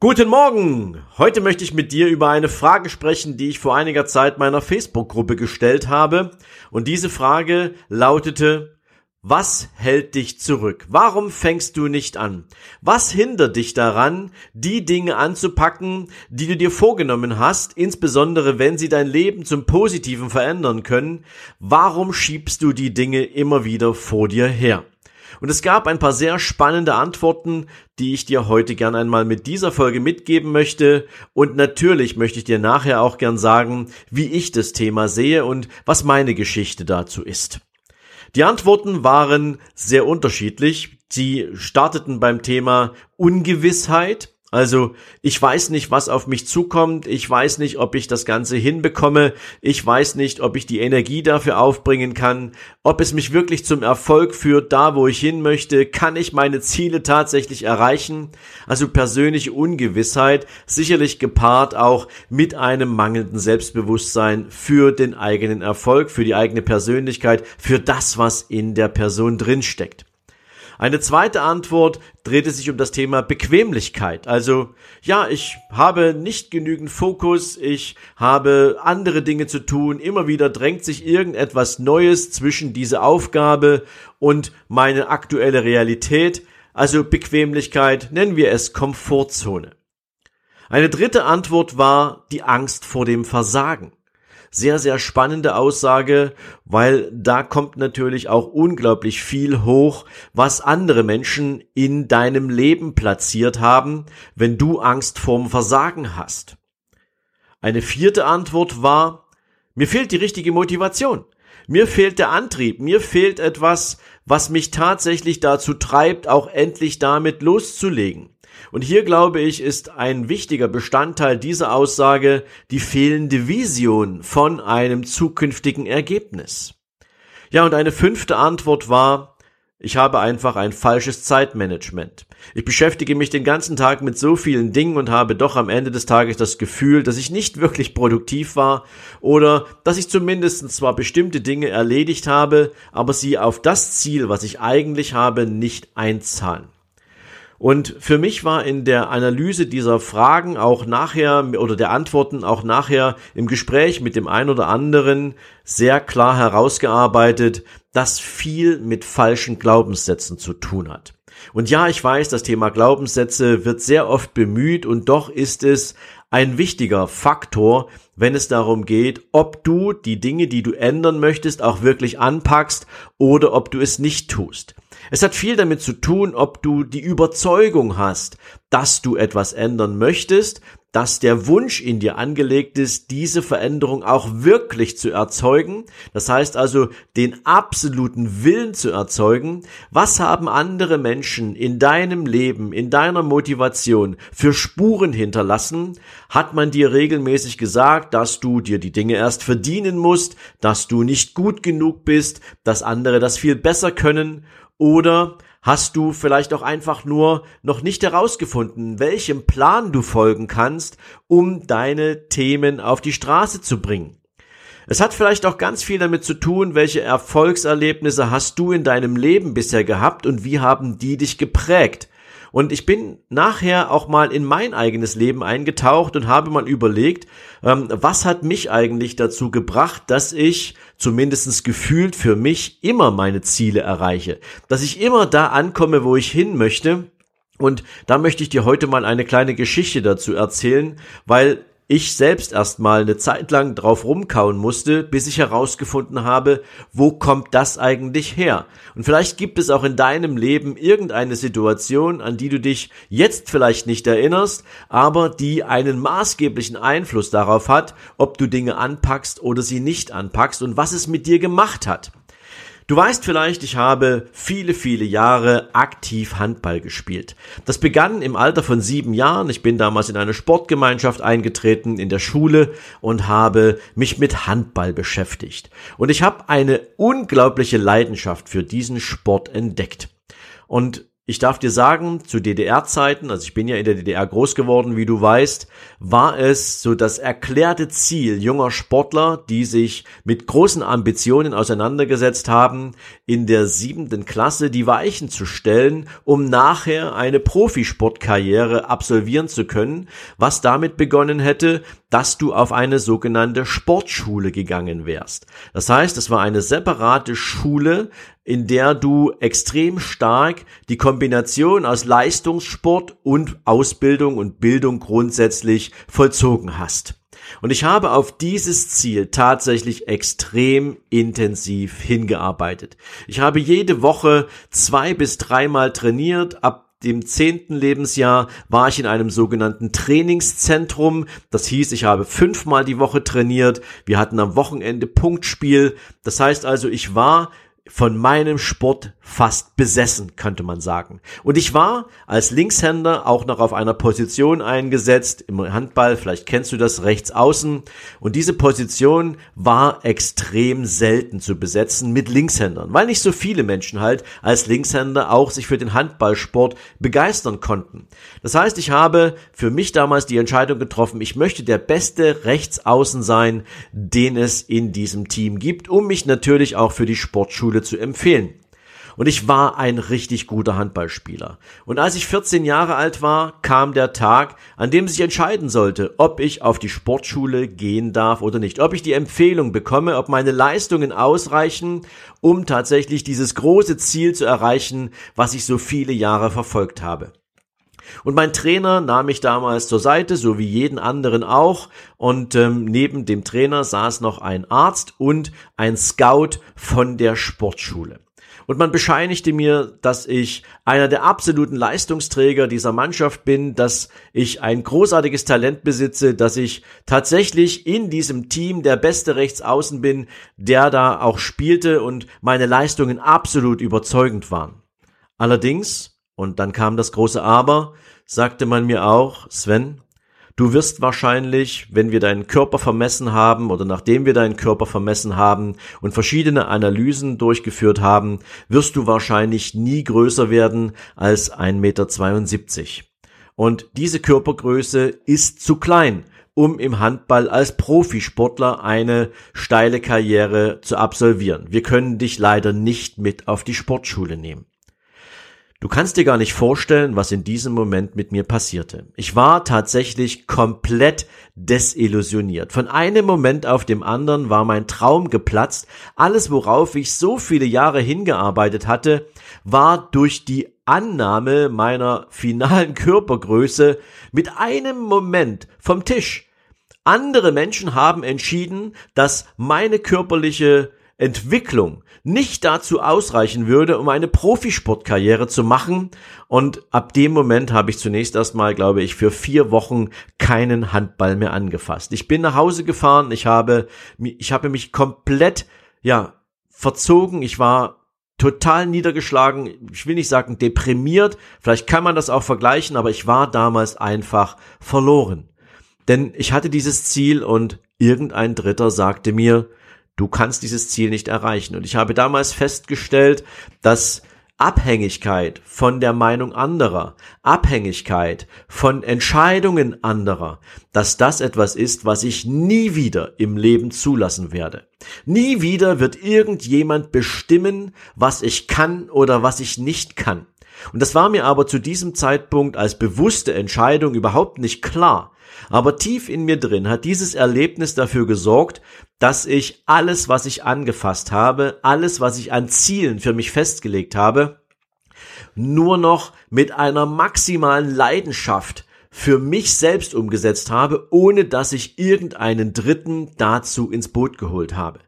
Guten Morgen! Heute möchte ich mit dir über eine Frage sprechen, die ich vor einiger Zeit meiner Facebook-Gruppe gestellt habe. Und diese Frage lautete, was hält dich zurück? Warum fängst du nicht an? Was hindert dich daran, die Dinge anzupacken, die du dir vorgenommen hast, insbesondere wenn sie dein Leben zum Positiven verändern können? Warum schiebst du die Dinge immer wieder vor dir her? Und es gab ein paar sehr spannende Antworten, die ich dir heute gern einmal mit dieser Folge mitgeben möchte. Und natürlich möchte ich dir nachher auch gern sagen, wie ich das Thema sehe und was meine Geschichte dazu ist. Die Antworten waren sehr unterschiedlich. Sie starteten beim Thema Ungewissheit, also ich weiß nicht, was auf mich zukommt, ich weiß nicht, ob ich das Ganze hinbekomme, ich weiß nicht, ob ich die Energie dafür aufbringen kann, ob es mich wirklich zum Erfolg führt, da wo ich hin möchte, kann ich meine Ziele tatsächlich erreichen. Also persönliche Ungewissheit, sicherlich gepaart auch mit einem mangelnden Selbstbewusstsein für den eigenen Erfolg, für die eigene Persönlichkeit, für das, was in der Person drinsteckt. Eine zweite Antwort drehte sich um das Thema Bequemlichkeit. Also, ja, ich habe nicht genügend Fokus, ich habe andere Dinge zu tun, immer wieder drängt sich irgendetwas Neues zwischen diese Aufgabe und meine aktuelle Realität. Also Bequemlichkeit, nennen wir es Komfortzone. Eine dritte Antwort war die Angst vor dem Versagen sehr, sehr spannende Aussage, weil da kommt natürlich auch unglaublich viel hoch, was andere Menschen in deinem Leben platziert haben, wenn du Angst vorm Versagen hast. Eine vierte Antwort war, mir fehlt die richtige Motivation. Mir fehlt der Antrieb, mir fehlt etwas, was mich tatsächlich dazu treibt, auch endlich damit loszulegen. Und hier glaube ich, ist ein wichtiger Bestandteil dieser Aussage die fehlende Vision von einem zukünftigen Ergebnis. Ja, und eine fünfte Antwort war, ich habe einfach ein falsches Zeitmanagement. Ich beschäftige mich den ganzen Tag mit so vielen Dingen und habe doch am Ende des Tages das Gefühl, dass ich nicht wirklich produktiv war oder dass ich zumindest zwar bestimmte Dinge erledigt habe, aber sie auf das Ziel, was ich eigentlich habe, nicht einzahlen. Und für mich war in der Analyse dieser Fragen auch nachher oder der Antworten auch nachher im Gespräch mit dem einen oder anderen sehr klar herausgearbeitet, dass viel mit falschen Glaubenssätzen zu tun hat. Und ja, ich weiß, das Thema Glaubenssätze wird sehr oft bemüht und doch ist es ein wichtiger Faktor, wenn es darum geht, ob du die Dinge, die du ändern möchtest, auch wirklich anpackst oder ob du es nicht tust. Es hat viel damit zu tun, ob du die Überzeugung hast, dass du etwas ändern möchtest, dass der Wunsch in dir angelegt ist, diese Veränderung auch wirklich zu erzeugen. Das heißt also, den absoluten Willen zu erzeugen. Was haben andere Menschen in deinem Leben, in deiner Motivation für Spuren hinterlassen? Hat man dir regelmäßig gesagt, dass du dir die Dinge erst verdienen musst, dass du nicht gut genug bist, dass andere das viel besser können? Oder hast du vielleicht auch einfach nur noch nicht herausgefunden, welchem Plan du folgen kannst, um deine Themen auf die Straße zu bringen? Es hat vielleicht auch ganz viel damit zu tun, welche Erfolgserlebnisse hast du in deinem Leben bisher gehabt und wie haben die dich geprägt? Und ich bin nachher auch mal in mein eigenes Leben eingetaucht und habe mal überlegt, ähm, was hat mich eigentlich dazu gebracht, dass ich zumindestens gefühlt für mich immer meine Ziele erreiche, dass ich immer da ankomme, wo ich hin möchte. Und da möchte ich dir heute mal eine kleine Geschichte dazu erzählen, weil ich selbst erstmal eine Zeit lang drauf rumkauen musste, bis ich herausgefunden habe, wo kommt das eigentlich her? Und vielleicht gibt es auch in deinem Leben irgendeine Situation, an die du dich jetzt vielleicht nicht erinnerst, aber die einen maßgeblichen Einfluss darauf hat, ob du Dinge anpackst oder sie nicht anpackst und was es mit dir gemacht hat. Du weißt vielleicht, ich habe viele, viele Jahre aktiv Handball gespielt. Das begann im Alter von sieben Jahren. Ich bin damals in eine Sportgemeinschaft eingetreten in der Schule und habe mich mit Handball beschäftigt. Und ich habe eine unglaubliche Leidenschaft für diesen Sport entdeckt. Und ich darf dir sagen, zu DDR-Zeiten, also ich bin ja in der DDR groß geworden, wie du weißt, war es so das erklärte Ziel junger Sportler, die sich mit großen Ambitionen auseinandergesetzt haben, in der siebenten Klasse die Weichen zu stellen, um nachher eine Profisportkarriere absolvieren zu können, was damit begonnen hätte, dass du auf eine sogenannte Sportschule gegangen wärst. Das heißt, es war eine separate Schule, in der du extrem stark die Kombination aus Leistungssport und Ausbildung und Bildung grundsätzlich vollzogen hast. Und ich habe auf dieses Ziel tatsächlich extrem intensiv hingearbeitet. Ich habe jede Woche zwei bis dreimal trainiert, ab dem zehnten Lebensjahr war ich in einem sogenannten Trainingszentrum. Das hieß, ich habe fünfmal die Woche trainiert. Wir hatten am Wochenende Punktspiel. Das heißt also, ich war von meinem Sport fast besessen, könnte man sagen. Und ich war als Linkshänder auch noch auf einer Position eingesetzt im Handball, vielleicht kennst du das rechts außen. Und diese Position war extrem selten zu besetzen mit Linkshändern, weil nicht so viele Menschen halt als Linkshänder auch sich für den Handballsport begeistern konnten. Das heißt, ich habe für mich damals die Entscheidung getroffen, ich möchte der beste Rechtsaußen sein, den es in diesem Team gibt, um mich natürlich auch für die Sportschule Schule zu empfehlen. Und ich war ein richtig guter Handballspieler. Und als ich 14 Jahre alt war, kam der Tag, an dem sich entscheiden sollte, ob ich auf die Sportschule gehen darf oder nicht. Ob ich die Empfehlung bekomme, ob meine Leistungen ausreichen, um tatsächlich dieses große Ziel zu erreichen, was ich so viele Jahre verfolgt habe. Und mein Trainer nahm mich damals zur Seite, so wie jeden anderen auch. Und ähm, neben dem Trainer saß noch ein Arzt und ein Scout von der Sportschule. Und man bescheinigte mir, dass ich einer der absoluten Leistungsträger dieser Mannschaft bin, dass ich ein großartiges Talent besitze, dass ich tatsächlich in diesem Team der beste Rechtsaußen bin, der da auch spielte und meine Leistungen absolut überzeugend waren. Allerdings und dann kam das große Aber, sagte man mir auch, Sven, du wirst wahrscheinlich, wenn wir deinen Körper vermessen haben oder nachdem wir deinen Körper vermessen haben und verschiedene Analysen durchgeführt haben, wirst du wahrscheinlich nie größer werden als 1,72 Meter. Und diese Körpergröße ist zu klein, um im Handball als Profisportler eine steile Karriere zu absolvieren. Wir können dich leider nicht mit auf die Sportschule nehmen. Du kannst dir gar nicht vorstellen, was in diesem Moment mit mir passierte. Ich war tatsächlich komplett desillusioniert. Von einem Moment auf dem anderen war mein Traum geplatzt. Alles, worauf ich so viele Jahre hingearbeitet hatte, war durch die Annahme meiner finalen Körpergröße mit einem Moment vom Tisch. Andere Menschen haben entschieden, dass meine körperliche Entwicklung nicht dazu ausreichen würde, um eine Profisportkarriere zu machen. Und ab dem Moment habe ich zunächst erstmal, glaube ich, für vier Wochen keinen Handball mehr angefasst. Ich bin nach Hause gefahren, ich habe, ich habe mich komplett, ja, verzogen. Ich war total niedergeschlagen. Ich will nicht sagen deprimiert. Vielleicht kann man das auch vergleichen, aber ich war damals einfach verloren. Denn ich hatte dieses Ziel und irgendein Dritter sagte mir, Du kannst dieses Ziel nicht erreichen. Und ich habe damals festgestellt, dass Abhängigkeit von der Meinung anderer, Abhängigkeit von Entscheidungen anderer, dass das etwas ist, was ich nie wieder im Leben zulassen werde. Nie wieder wird irgendjemand bestimmen, was ich kann oder was ich nicht kann. Und das war mir aber zu diesem Zeitpunkt als bewusste Entscheidung überhaupt nicht klar. Aber tief in mir drin hat dieses Erlebnis dafür gesorgt, dass ich alles, was ich angefasst habe, alles, was ich an Zielen für mich festgelegt habe, nur noch mit einer maximalen Leidenschaft für mich selbst umgesetzt habe, ohne dass ich irgendeinen Dritten dazu ins Boot geholt habe.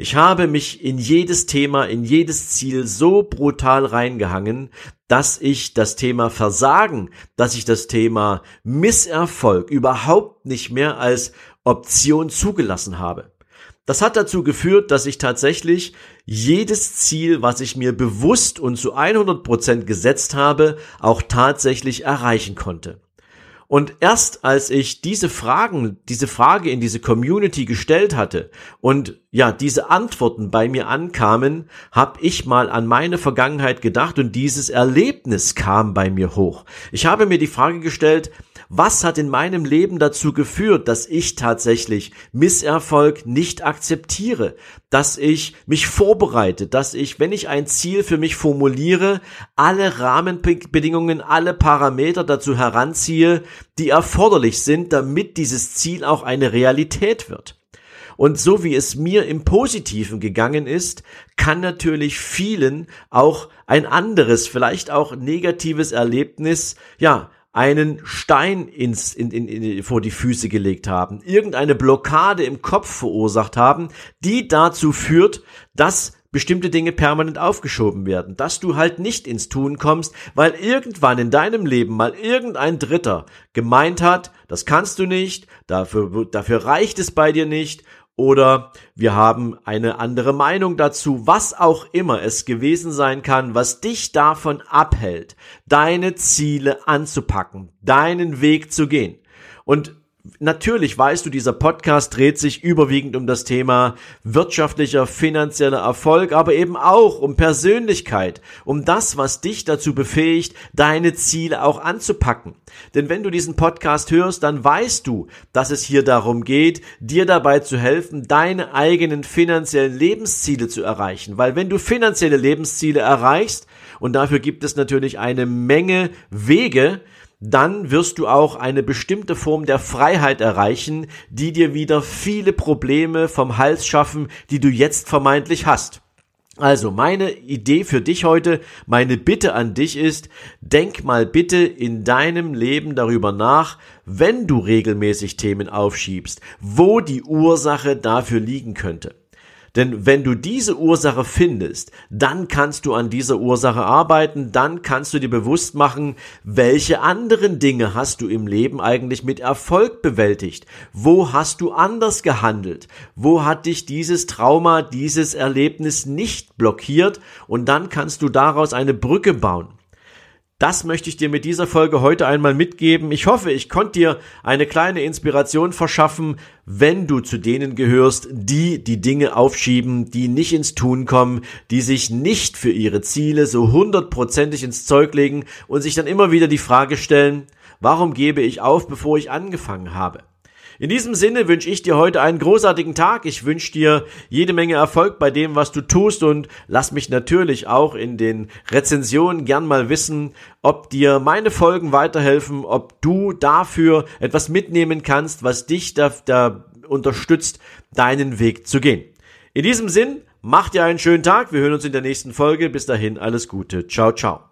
Ich habe mich in jedes Thema, in jedes Ziel so brutal reingehangen, dass ich das Thema Versagen, dass ich das Thema Misserfolg überhaupt nicht mehr als Option zugelassen habe. Das hat dazu geführt, dass ich tatsächlich jedes Ziel, was ich mir bewusst und zu 100 Prozent gesetzt habe, auch tatsächlich erreichen konnte. Und erst als ich diese Fragen, diese Frage in diese Community gestellt hatte und ja, diese Antworten bei mir ankamen, habe ich mal an meine Vergangenheit gedacht und dieses Erlebnis kam bei mir hoch. Ich habe mir die Frage gestellt, was hat in meinem Leben dazu geführt, dass ich tatsächlich Misserfolg nicht akzeptiere, dass ich mich vorbereite, dass ich, wenn ich ein Ziel für mich formuliere, alle Rahmenbedingungen, alle Parameter dazu heranziehe, die erforderlich sind, damit dieses Ziel auch eine Realität wird. Und so wie es mir im Positiven gegangen ist, kann natürlich vielen auch ein anderes, vielleicht auch negatives Erlebnis, ja, einen Stein ins, in, in, in, vor die Füße gelegt haben, irgendeine Blockade im Kopf verursacht haben, die dazu führt, dass bestimmte Dinge permanent aufgeschoben werden, dass du halt nicht ins Tun kommst, weil irgendwann in deinem Leben mal irgendein Dritter gemeint hat, das kannst du nicht, dafür, dafür reicht es bei dir nicht oder wir haben eine andere Meinung dazu, was auch immer es gewesen sein kann, was dich davon abhält, deine Ziele anzupacken, deinen Weg zu gehen. Und natürlich weißt du, dieser Podcast dreht sich überwiegend um das Thema wirtschaftlicher, finanzieller Erfolg, aber eben auch um Persönlichkeit, um das, was dich dazu befähigt, deine Ziele auch anzupacken. Denn wenn du diesen Podcast hörst, dann weißt du, dass es hier darum geht, dir dabei zu helfen, deine eigenen finanziellen Lebensziele zu erreichen. Weil wenn du finanzielle Lebensziele erreichst, und dafür gibt es natürlich eine Menge Wege, dann wirst du auch eine bestimmte Form der Freiheit erreichen, die dir wieder viele Probleme vom Hals schaffen, die du jetzt vermeintlich hast. Also meine Idee für dich heute, meine Bitte an dich ist, denk mal bitte in deinem Leben darüber nach, wenn du regelmäßig Themen aufschiebst, wo die Ursache dafür liegen könnte. Denn wenn du diese Ursache findest, dann kannst du an dieser Ursache arbeiten, dann kannst du dir bewusst machen, welche anderen Dinge hast du im Leben eigentlich mit Erfolg bewältigt? Wo hast du anders gehandelt? Wo hat dich dieses Trauma, dieses Erlebnis nicht blockiert? Und dann kannst du daraus eine Brücke bauen. Das möchte ich dir mit dieser Folge heute einmal mitgeben. Ich hoffe, ich konnte dir eine kleine Inspiration verschaffen, wenn du zu denen gehörst, die die Dinge aufschieben, die nicht ins Tun kommen, die sich nicht für ihre Ziele so hundertprozentig ins Zeug legen und sich dann immer wieder die Frage stellen, warum gebe ich auf, bevor ich angefangen habe? In diesem Sinne wünsche ich dir heute einen großartigen Tag. Ich wünsche dir jede Menge Erfolg bei dem, was du tust und lass mich natürlich auch in den Rezensionen gern mal wissen, ob dir meine Folgen weiterhelfen, ob du dafür etwas mitnehmen kannst, was dich da, da unterstützt, deinen Weg zu gehen. In diesem Sinn, mach dir einen schönen Tag. Wir hören uns in der nächsten Folge. Bis dahin, alles Gute. Ciao, ciao.